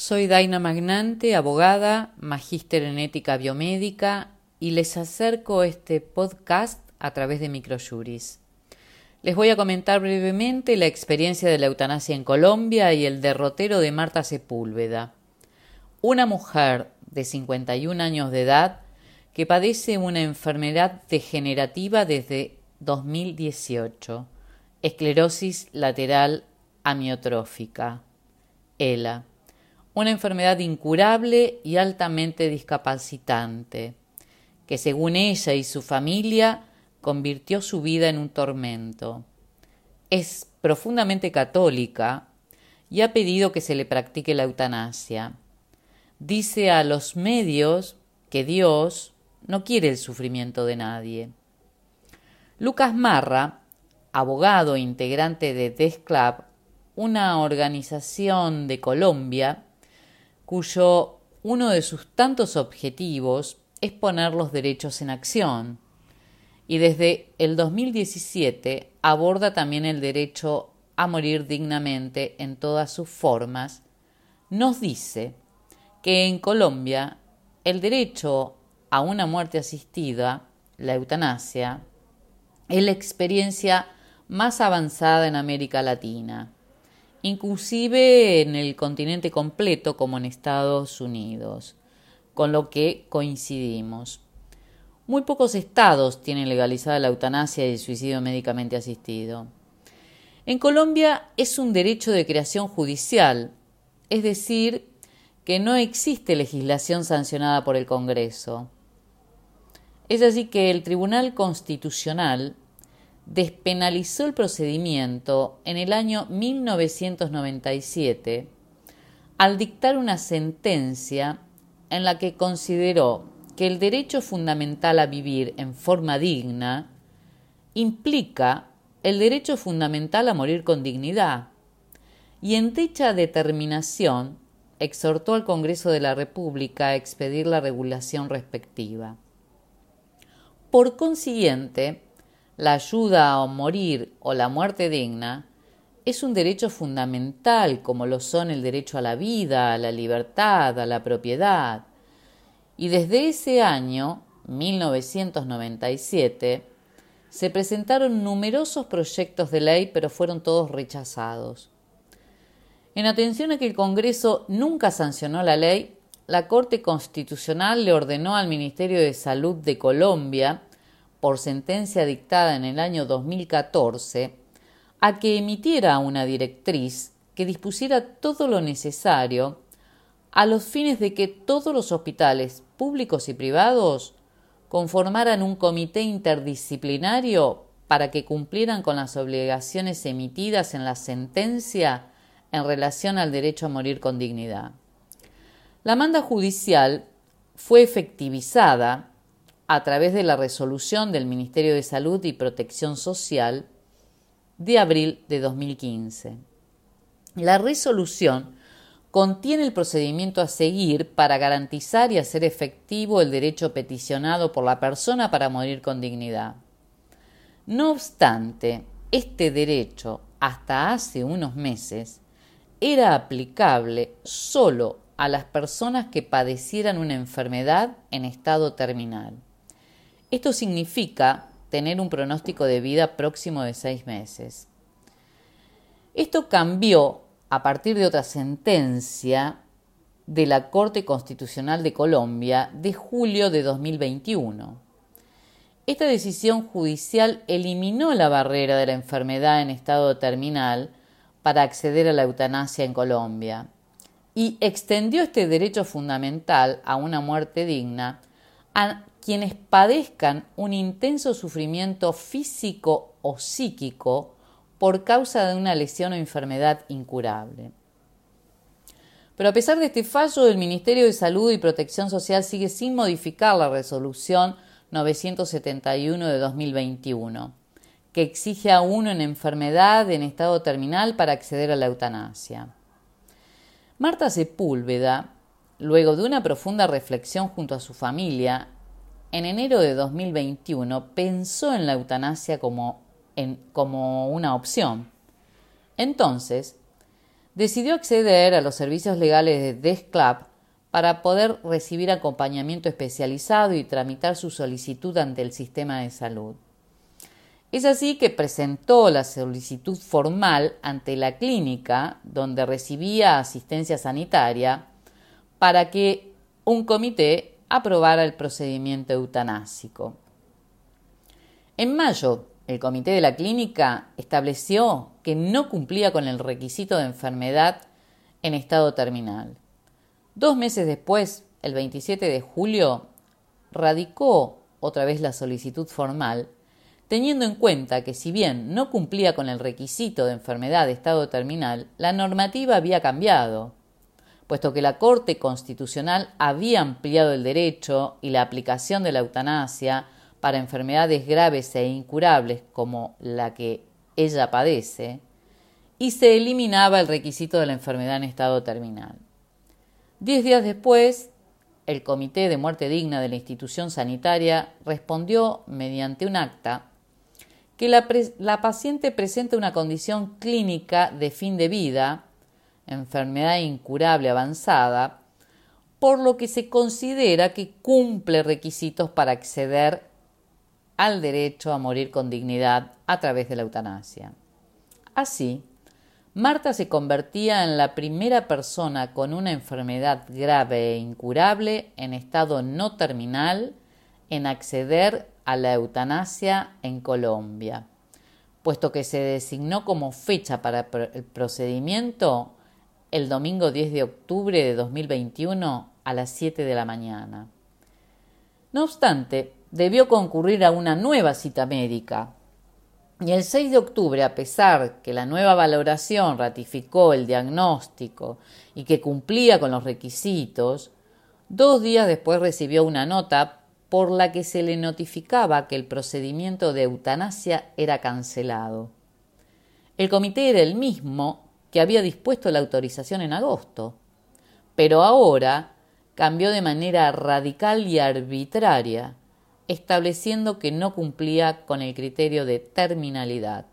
Soy Daina Magnante, abogada, magíster en ética biomédica y les acerco este podcast a través de Microjuris. Les voy a comentar brevemente la experiencia de la eutanasia en Colombia y el derrotero de Marta Sepúlveda, una mujer de 51 años de edad que padece una enfermedad degenerativa desde 2018, esclerosis lateral amiotrófica, ELA, una enfermedad incurable y altamente discapacitante, que según ella y su familia convirtió su vida en un tormento. Es profundamente católica y ha pedido que se le practique la eutanasia. Dice a los medios que Dios no quiere el sufrimiento de nadie. Lucas Marra, abogado integrante de Death Club, una organización de Colombia, cuyo uno de sus tantos objetivos es poner los derechos en acción, y desde el 2017 aborda también el derecho a morir dignamente en todas sus formas, nos dice que en Colombia el derecho a una muerte asistida, la eutanasia, es la experiencia más avanzada en América Latina, inclusive en el continente completo como en Estados Unidos, con lo que coincidimos. Muy pocos estados tienen legalizada la eutanasia y el suicidio médicamente asistido. En Colombia es un derecho de creación judicial, es decir, que no existe legislación sancionada por el Congreso. Es así que el Tribunal Constitucional despenalizó el procedimiento en el año 1997 al dictar una sentencia en la que consideró que el derecho fundamental a vivir en forma digna implica el derecho fundamental a morir con dignidad. Y en dicha determinación exhortó al Congreso de la República a expedir la regulación respectiva. Por consiguiente, la ayuda a morir o la muerte digna es un derecho fundamental como lo son el derecho a la vida, a la libertad, a la propiedad. Y desde ese año, 1997, se presentaron numerosos proyectos de ley, pero fueron todos rechazados. En atención a que el Congreso nunca sancionó la ley, la Corte Constitucional le ordenó al Ministerio de Salud de Colombia, por sentencia dictada en el año 2014, a que emitiera una directriz que dispusiera todo lo necesario a los fines de que todos los hospitales públicos y privados conformaran un comité interdisciplinario para que cumplieran con las obligaciones emitidas en la sentencia en relación al derecho a morir con dignidad. La manda judicial fue efectivizada a través de la resolución del Ministerio de Salud y Protección Social de abril de 2015. La resolución contiene el procedimiento a seguir para garantizar y hacer efectivo el derecho peticionado por la persona para morir con dignidad. No obstante, este derecho, hasta hace unos meses, era aplicable solo a las personas que padecieran una enfermedad en estado terminal. Esto significa tener un pronóstico de vida próximo de seis meses. Esto cambió a partir de otra sentencia de la Corte Constitucional de Colombia de julio de 2021. Esta decisión judicial eliminó la barrera de la enfermedad en estado terminal para acceder a la eutanasia en Colombia y extendió este derecho fundamental a una muerte digna a quienes padezcan un intenso sufrimiento físico o psíquico por causa de una lesión o enfermedad incurable. Pero a pesar de este fallo, el Ministerio de Salud y Protección Social sigue sin modificar la resolución 971 de 2021, que exige a uno en enfermedad en estado terminal para acceder a la eutanasia. Marta Sepúlveda, luego de una profunda reflexión junto a su familia, en enero de 2021 pensó en la eutanasia como, como una opción. Entonces, decidió acceder a los servicios legales de Desk Club para poder recibir acompañamiento especializado y tramitar su solicitud ante el sistema de salud. Es así que presentó la solicitud formal ante la clínica donde recibía asistencia sanitaria para que un comité aprobara el procedimiento eutanásico. En mayo, el comité de la clínica estableció que no cumplía con el requisito de enfermedad en estado terminal. Dos meses después, el 27 de julio, radicó otra vez la solicitud formal teniendo en cuenta que si bien no cumplía con el requisito de enfermedad de estado terminal, la normativa había cambiado, puesto que la Corte Constitucional había ampliado el derecho y la aplicación de la eutanasia para enfermedades graves e incurables como la que ella padece, y se eliminaba el requisito de la enfermedad en estado terminal. Diez días después, el Comité de Muerte Digna de la institución sanitaria respondió mediante un acta que la, paciente presenta una condición clínica de fin de vida, enfermedad incurable avanzada, por lo que se considera que cumple requisitos para acceder al derecho a morir con dignidad a través de la eutanasia. Así, Marta se convertía en la primera persona con una enfermedad grave e incurable en estado no terminal en acceder a la eutanasia en Colombia, puesto que se designó como fecha para el procedimiento el domingo 10 de octubre de 2021 a las 7 de la mañana. No obstante, debió concurrir a una nueva cita médica. Y el 6 de octubre, a pesar que la nueva valoración ratificó el diagnóstico y que cumplía con los requisitos, dos días después recibió una nota por la que se le notificaba que el procedimiento de eutanasia era cancelado. El comité era el mismo que había dispuesto la autorización en agosto, pero ahora cambió de manera radical y arbitraria, estableciendo que no cumplía con el criterio de terminalidad.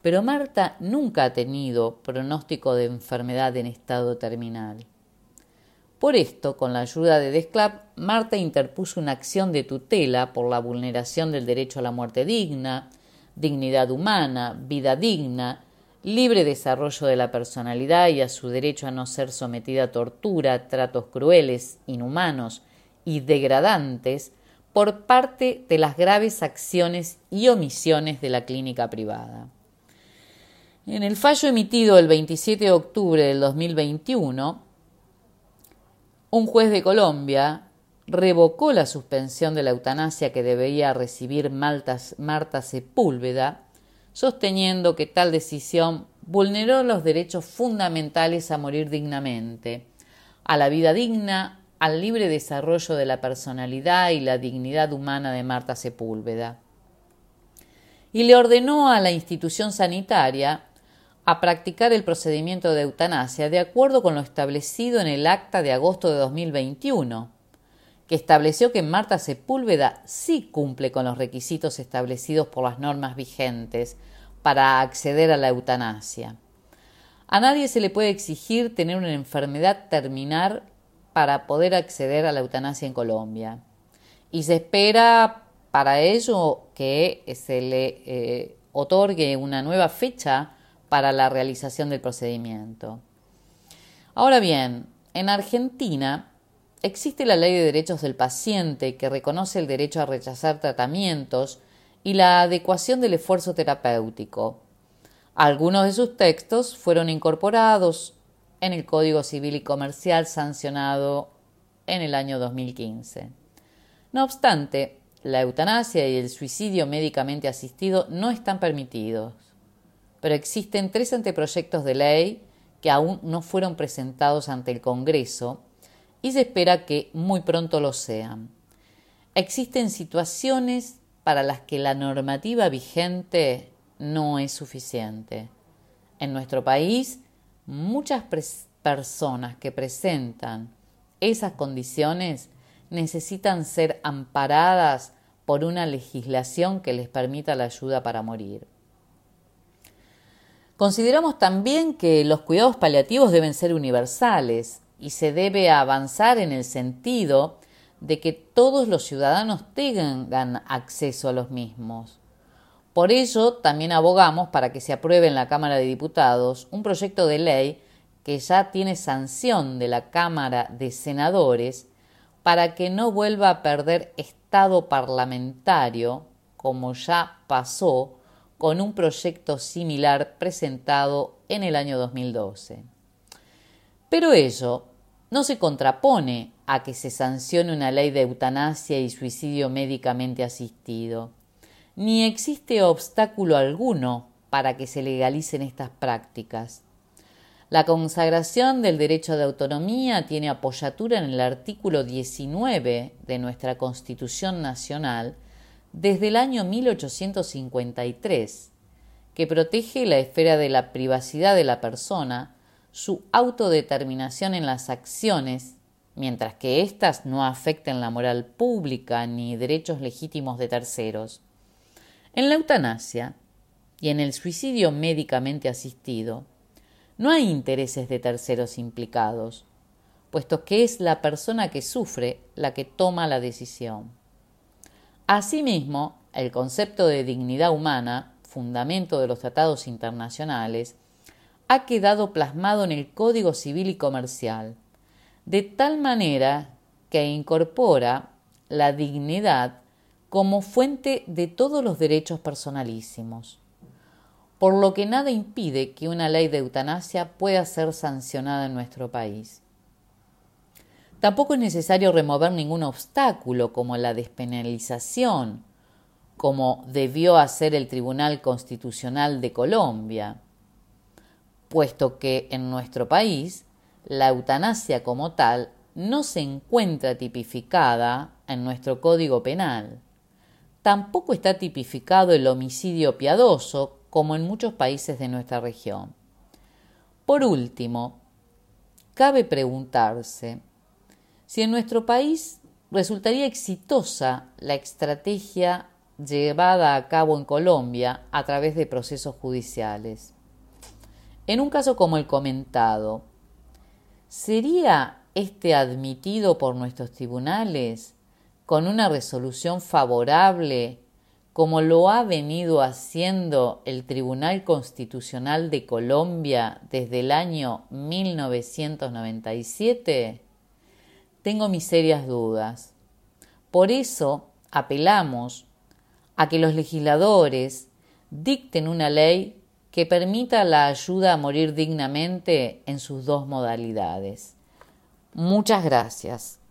Pero Marta nunca ha tenido pronóstico de enfermedad en estado terminal. Por esto, con la ayuda de Desclap, Marta interpuso una acción de tutela por la vulneración del derecho a la muerte digna, dignidad humana, vida digna, libre desarrollo de la personalidad y a su derecho a no ser sometida a tortura, tratos crueles, inhumanos y degradantes por parte de las graves acciones y omisiones de la clínica privada. En el fallo emitido el 27 de octubre del 2021, un juez de Colombia revocó la suspensión de la eutanasia que debía recibir Marta Sepúlveda, sosteniendo que tal decisión vulneró los derechos fundamentales a morir dignamente, a la vida digna, al libre desarrollo de la personalidad y la dignidad humana de Marta Sepúlveda. Y le ordenó a la institución sanitaria a practicar el procedimiento de eutanasia de acuerdo con lo establecido en el acta de agosto de 2021, estableció que Marta Sepúlveda sí cumple con los requisitos establecidos por las normas vigentes para acceder a la eutanasia. A nadie se le puede exigir tener una enfermedad terminal para poder acceder a la eutanasia en Colombia. Y se espera para ello que se le eh, otorgue una nueva fecha para la realización del procedimiento. Ahora bien, en Argentina existe la Ley de Derechos del Paciente que reconoce el derecho a rechazar tratamientos y la adecuación del esfuerzo terapéutico. Algunos de sus textos fueron incorporados en el Código Civil y Comercial sancionado en el año 2015. No obstante, la eutanasia y el suicidio médicamente asistido no están permitidos pero existen tres anteproyectos de ley que aún no fueron presentados ante el Congreso y se espera que muy pronto lo sean. Existen situaciones para las que la normativa vigente no es suficiente. En nuestro país, muchas personas que presentan esas condiciones necesitan ser amparadas por una legislación que les permita la ayuda para morir. Consideramos también que los cuidados paliativos deben ser universales y se debe avanzar en el sentido de que todos los ciudadanos tengan acceso a los mismos. Por ello, también abogamos para que se apruebe en la Cámara de Diputados un proyecto de ley que ya tiene sanción de la Cámara de Senadores para que no vuelva a perder estado parlamentario, como ya pasó con un proyecto similar presentado en el año 2012. Pero ello no se contrapone a que se sancione una ley de eutanasia y suicidio médicamente asistido, ni existe obstáculo alguno para que se legalicen estas prácticas. La consagración del derecho de autonomía tiene apoyatura en el artículo 19 de nuestra Constitución Nacional desde el año 1853, que protege la esfera de la privacidad de la persona, su autodeterminación en las acciones, mientras que éstas no afecten la moral pública ni derechos legítimos de terceros. En la eutanasia y en el suicidio médicamente asistido, no hay intereses de terceros implicados, puesto que es la persona que sufre la que toma la decisión. Asimismo, el concepto de dignidad humana, fundamento de los tratados internacionales, ha quedado plasmado en el Código Civil y Comercial, de tal manera que incorpora la dignidad como fuente de todos los derechos personalísimos por lo que nada impide que una ley de eutanasia pueda ser sancionada en nuestro país. Tampoco es necesario remover ningún obstáculo como la despenalización, como debió hacer el Tribunal Constitucional de Colombia, puesto que en nuestro país la eutanasia como tal no se encuentra tipificada en nuestro Código Penal. Tampoco está tipificado el homicidio piadoso como en muchos países de nuestra región. Por último, cabe preguntarse si en nuestro país resultaría exitosa la estrategia llevada a cabo en Colombia a través de procesos judiciales. En un caso como el comentado, ¿sería este admitido por nuestros tribunales con una resolución favorable como lo ha venido haciendo el Tribunal Constitucional de Colombia desde el año 1997? Tengo mis serias dudas. Por eso apelamos a que los legisladores dicten una ley que permita la ayuda a morir dignamente en sus dos modalidades. Muchas gracias.